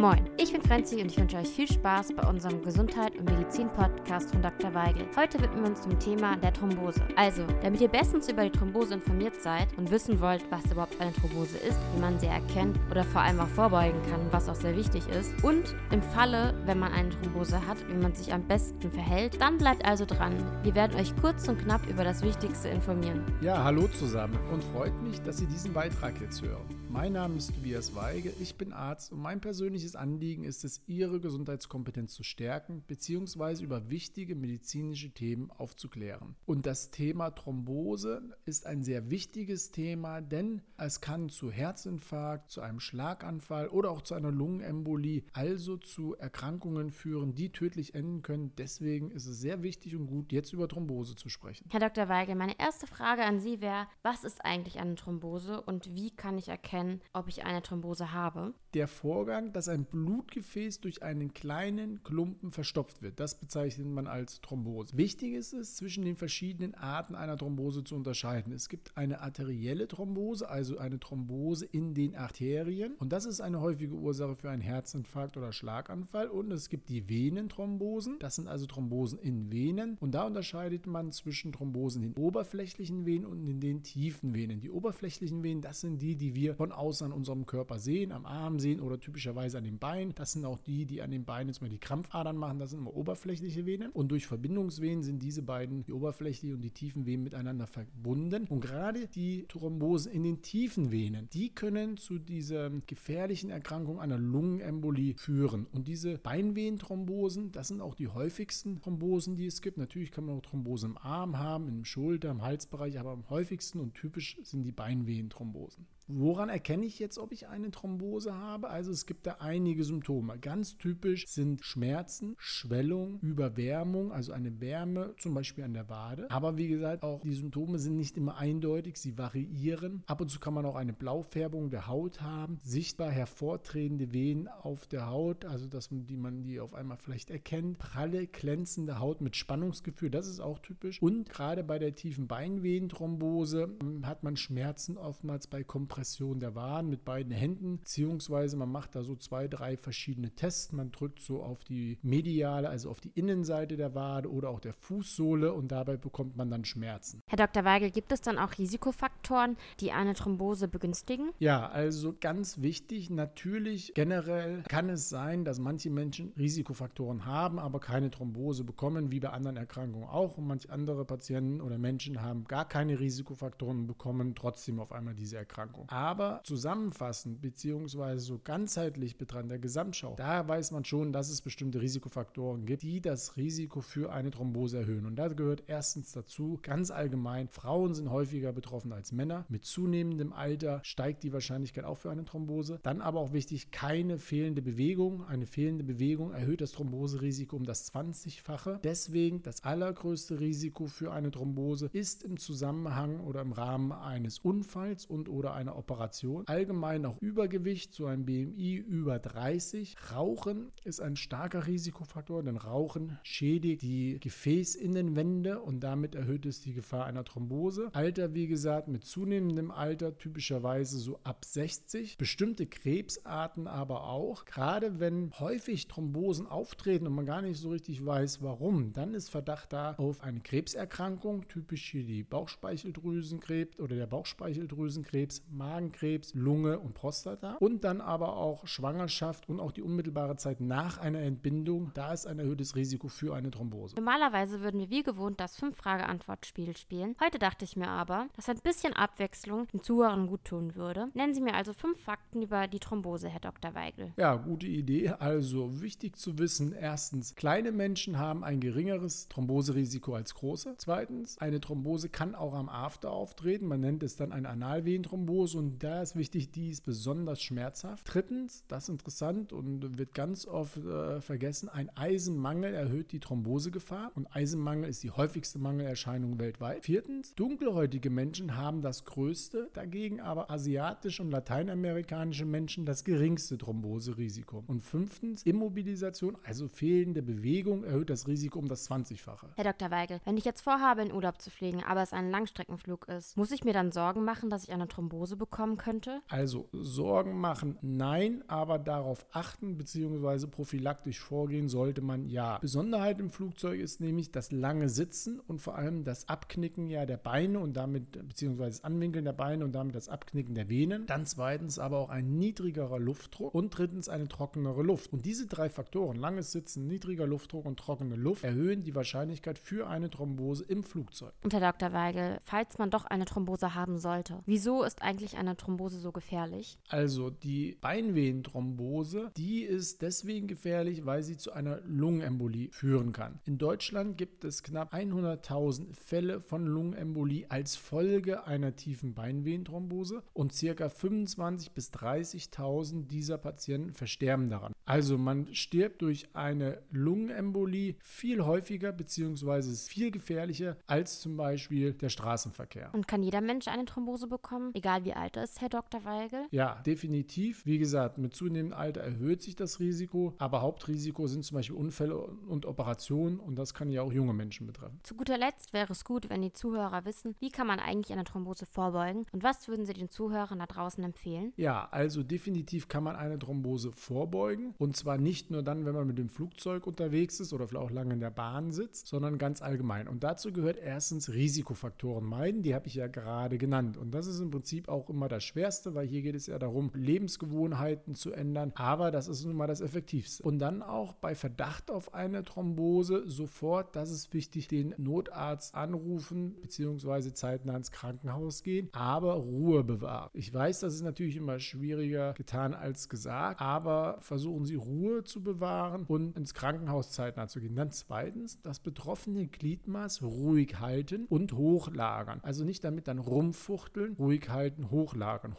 Moin, ich bin Franzi und ich wünsche euch viel Spaß bei unserem Gesundheit und Medizin Podcast von Dr. Weigel. Heute widmen wir uns dem Thema der Thrombose. Also, damit ihr bestens über die Thrombose informiert seid und wissen wollt, was überhaupt eine Thrombose ist, wie man sie erkennt oder vor allem auch vorbeugen kann, was auch sehr wichtig ist und im Falle, wenn man eine Thrombose hat, wie man sich am besten verhält, dann bleibt also dran. Wir werden euch kurz und knapp über das Wichtigste informieren. Ja, hallo zusammen und freut mich, dass Sie diesen Beitrag jetzt hören. Mein Name ist Tobias Weige, ich bin Arzt und mein persönliches Anliegen ist es, Ihre Gesundheitskompetenz zu stärken bzw. über wichtige medizinische Themen aufzuklären. Und das Thema Thrombose ist ein sehr wichtiges Thema, denn es kann zu Herzinfarkt, zu einem Schlaganfall oder auch zu einer Lungenembolie, also zu Erkrankungen führen, die tödlich enden können. Deswegen ist es sehr wichtig und gut, jetzt über Thrombose zu sprechen. Herr Dr. Weigel, meine erste Frage an Sie wäre, was ist eigentlich eine Thrombose und wie kann ich erkennen, erkennen, ob ich eine Thrombose habe. Der Vorgang, dass ein Blutgefäß durch einen kleinen Klumpen verstopft wird, das bezeichnet man als Thrombose. Wichtig ist es, zwischen den verschiedenen Arten einer Thrombose zu unterscheiden. Es gibt eine arterielle Thrombose, also eine Thrombose in den Arterien. Und das ist eine häufige Ursache für einen Herzinfarkt oder Schlaganfall. Und es gibt die Venenthrombosen. Das sind also Thrombosen in Venen. Und da unterscheidet man zwischen Thrombosen in den oberflächlichen Venen und in den tiefen Venen. Die oberflächlichen Venen, das sind die, die wir von von außen an unserem Körper sehen, am Arm sehen oder typischerweise an den Beinen. Das sind auch die, die an den Beinen jetzt mal die Krampfadern machen. Das sind immer oberflächliche Venen. Und durch Verbindungsvenen sind diese beiden, die oberflächlichen und die tiefen Venen, miteinander verbunden. Und gerade die Thrombosen in den tiefen Venen, die können zu dieser gefährlichen Erkrankung einer Lungenembolie führen. Und diese Beinvenenthrombosen, das sind auch die häufigsten Thrombosen, die es gibt. Natürlich kann man auch Thrombose im Arm haben, im Schulter, im Halsbereich, aber am häufigsten und typisch sind die Beinvenenthrombosen. Woran erkenne ich jetzt, ob ich eine Thrombose habe? Also es gibt da einige Symptome. Ganz typisch sind Schmerzen, Schwellung, Überwärmung, also eine Wärme, zum Beispiel an der Wade. Aber wie gesagt, auch die Symptome sind nicht immer eindeutig, sie variieren. Ab und zu kann man auch eine Blaufärbung der Haut haben, sichtbar hervortretende Venen auf der Haut, also dass man die, man die auf einmal vielleicht erkennt, pralle, glänzende Haut mit Spannungsgefühl, das ist auch typisch. Und gerade bei der tiefen Beinvenenthrombose hm, hat man Schmerzen oftmals bei Kompressionen Kompression der Waden mit beiden Händen, beziehungsweise man macht da so zwei, drei verschiedene Tests. Man drückt so auf die mediale, also auf die Innenseite der Wade oder auch der Fußsohle und dabei bekommt man dann Schmerzen. Herr Dr. Weigel, gibt es dann auch Risikofaktoren, die eine Thrombose begünstigen? Ja, also ganz wichtig, natürlich generell kann es sein, dass manche Menschen Risikofaktoren haben, aber keine Thrombose bekommen, wie bei anderen Erkrankungen auch. Und manche andere Patienten oder Menschen haben gar keine Risikofaktoren und bekommen trotzdem auf einmal diese Erkrankung. Aber zusammenfassend beziehungsweise so ganzheitlich betrachtet, der Gesamtschau, da weiß man schon, dass es bestimmte Risikofaktoren gibt, die das Risiko für eine Thrombose erhöhen. Und da gehört erstens dazu, ganz allgemein, Frauen sind häufiger betroffen als Männer. Mit zunehmendem Alter steigt die Wahrscheinlichkeit auch für eine Thrombose. Dann aber auch wichtig, keine fehlende Bewegung. Eine fehlende Bewegung erhöht das Thromboserisiko um das 20-fache. Deswegen das allergrößte Risiko für eine Thrombose ist im Zusammenhang oder im Rahmen eines Unfalls und oder einer Operation. Allgemein auch Übergewicht, so ein BMI über 30. Rauchen ist ein starker Risikofaktor, denn Rauchen schädigt die Gefäßinnenwände und damit erhöht es die Gefahr einer Thrombose. Alter, wie gesagt, mit zunehmendem Alter typischerweise so ab 60. Bestimmte Krebsarten aber auch. Gerade wenn häufig Thrombosen auftreten und man gar nicht so richtig weiß, warum, dann ist Verdacht da auf eine Krebserkrankung, typisch hier die Bauchspeicheldrüsenkrebs oder der Bauchspeicheldrüsenkrebs, Magenkrebs, Lunge und Prostata. Und dann aber auch Schwangerschaft und auch die unmittelbare Zeit nach einer Entbindung. Da ist ein erhöhtes Risiko für eine Thrombose. Normalerweise würden wir wie gewohnt das Fünf-Frage-Antwort-Spiel spielen. Heute dachte ich mir aber, dass ein bisschen Abwechslung den Zuhörern gut tun würde. Nennen Sie mir also fünf Fakten über die Thrombose, Herr Dr. Weigel. Ja, gute Idee. Also wichtig zu wissen, erstens, kleine Menschen haben ein geringeres Thromboserisiko als große. Zweitens, eine Thrombose kann auch am After auftreten. Man nennt es dann eine Analvenenthrombose groß und da ist wichtig, die ist besonders schmerzhaft. Drittens, das ist interessant und wird ganz oft äh, vergessen, ein Eisenmangel erhöht die Thrombosegefahr und Eisenmangel ist die häufigste Mangelerscheinung weltweit. Viertens, dunkelhäutige Menschen haben das größte, dagegen aber asiatische und lateinamerikanische Menschen das geringste Thromboserisiko. Und fünftens, Immobilisation, also fehlende Bewegung, erhöht das Risiko um das 20-fache. Herr Dr. Weigel, wenn ich jetzt vorhabe, in Urlaub zu fliegen, aber es ein Langstreckenflug ist, muss ich mir dann Sorgen machen, dass ich eine Thrombose bekommen könnte? Also Sorgen machen, nein, aber darauf achten bzw. prophylaktisch vorgehen sollte man ja. Besonderheit im Flugzeug ist nämlich das lange Sitzen und vor allem das Abknicken ja der Beine und damit bzw. das Anwinkeln der Beine und damit das Abknicken der Venen. Dann zweitens aber auch ein niedrigerer Luftdruck und drittens eine trockenere Luft. Und diese drei Faktoren, langes Sitzen, niedriger Luftdruck und trockene Luft, erhöhen die Wahrscheinlichkeit für eine Thrombose im Flugzeug. Und Herr Dr. Weigel, falls man doch eine Thrombose haben sollte, wieso ist eigentlich eine Thrombose so gefährlich? Also die Beinvenenthrombose, die ist deswegen gefährlich, weil sie zu einer Lungenembolie führen kann. In Deutschland gibt es knapp 100.000 Fälle von Lungenembolie als Folge einer tiefen Beinvenenthrombose und ca. 25.000 bis 30.000 dieser Patienten versterben daran. Also man stirbt durch eine Lungenembolie viel häufiger bzw. viel gefährlicher als zum Beispiel der Straßenverkehr. Und kann jeder Mensch eine Thrombose bekommen, egal wie ist, Herr Dr. Weigel? Ja, definitiv. Wie gesagt, mit zunehmendem Alter erhöht sich das Risiko, aber Hauptrisiko sind zum Beispiel Unfälle und Operationen und das kann ja auch junge Menschen betreffen. Zu guter Letzt wäre es gut, wenn die Zuhörer wissen, wie kann man eigentlich eine Thrombose vorbeugen und was würden Sie den Zuhörern da draußen empfehlen? Ja, also definitiv kann man eine Thrombose vorbeugen und zwar nicht nur dann, wenn man mit dem Flugzeug unterwegs ist oder vielleicht auch lange in der Bahn sitzt, sondern ganz allgemein. Und dazu gehört erstens Risikofaktoren meiden, die habe ich ja gerade genannt. Und das ist im Prinzip auch immer das Schwerste, weil hier geht es ja darum, Lebensgewohnheiten zu ändern. Aber das ist nun mal das Effektivste. Und dann auch bei Verdacht auf eine Thrombose sofort, das ist wichtig, den Notarzt anrufen bzw. zeitnah ins Krankenhaus gehen, aber Ruhe bewahren. Ich weiß, das ist natürlich immer schwieriger getan als gesagt, aber versuchen Sie Ruhe zu bewahren und ins Krankenhaus zeitnah zu gehen. Dann zweitens, das betroffene Gliedmaß ruhig halten und hochlagern. Also nicht damit dann rumfuchteln, ruhig halten, hochlagern,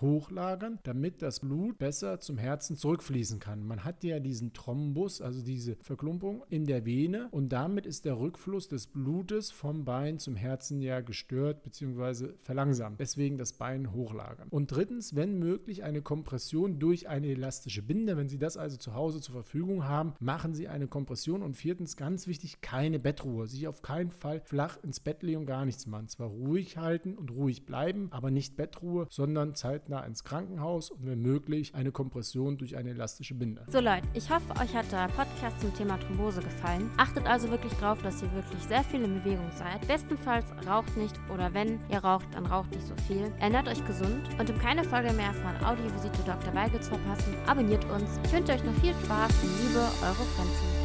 hochlagern, damit das Blut besser zum Herzen zurückfließen kann. Man hat ja diesen Thrombus, also diese Verklumpung in der Vene und damit ist der Rückfluss des Blutes vom Bein zum Herzen ja gestört bzw. verlangsamt. Deswegen das Bein hochlagern. Und drittens, wenn möglich, eine Kompression durch eine elastische Binde. Wenn Sie das also zu Hause zur Verfügung haben, machen Sie eine Kompression und viertens, ganz wichtig, keine Bettruhe. Sich auf keinen Fall flach ins Bett legen und gar nichts machen. Zwar ruhig halten und ruhig bleiben, aber nicht Bettruhe, sondern zeitnah ins Krankenhaus und wenn möglich eine Kompression durch eine elastische Binde. So Leute, ich hoffe, euch hat der Podcast zum Thema Thrombose gefallen. Achtet also wirklich darauf, dass ihr wirklich sehr viel in Bewegung seid. Bestenfalls raucht nicht oder wenn ihr raucht, dann raucht nicht so viel. Ernährt euch gesund und um keine Folge mehr von Audiovisite Dr. Weigel zu verpassen, abonniert uns. Ich wünsche euch noch viel Spaß und Liebe, eure Franzi.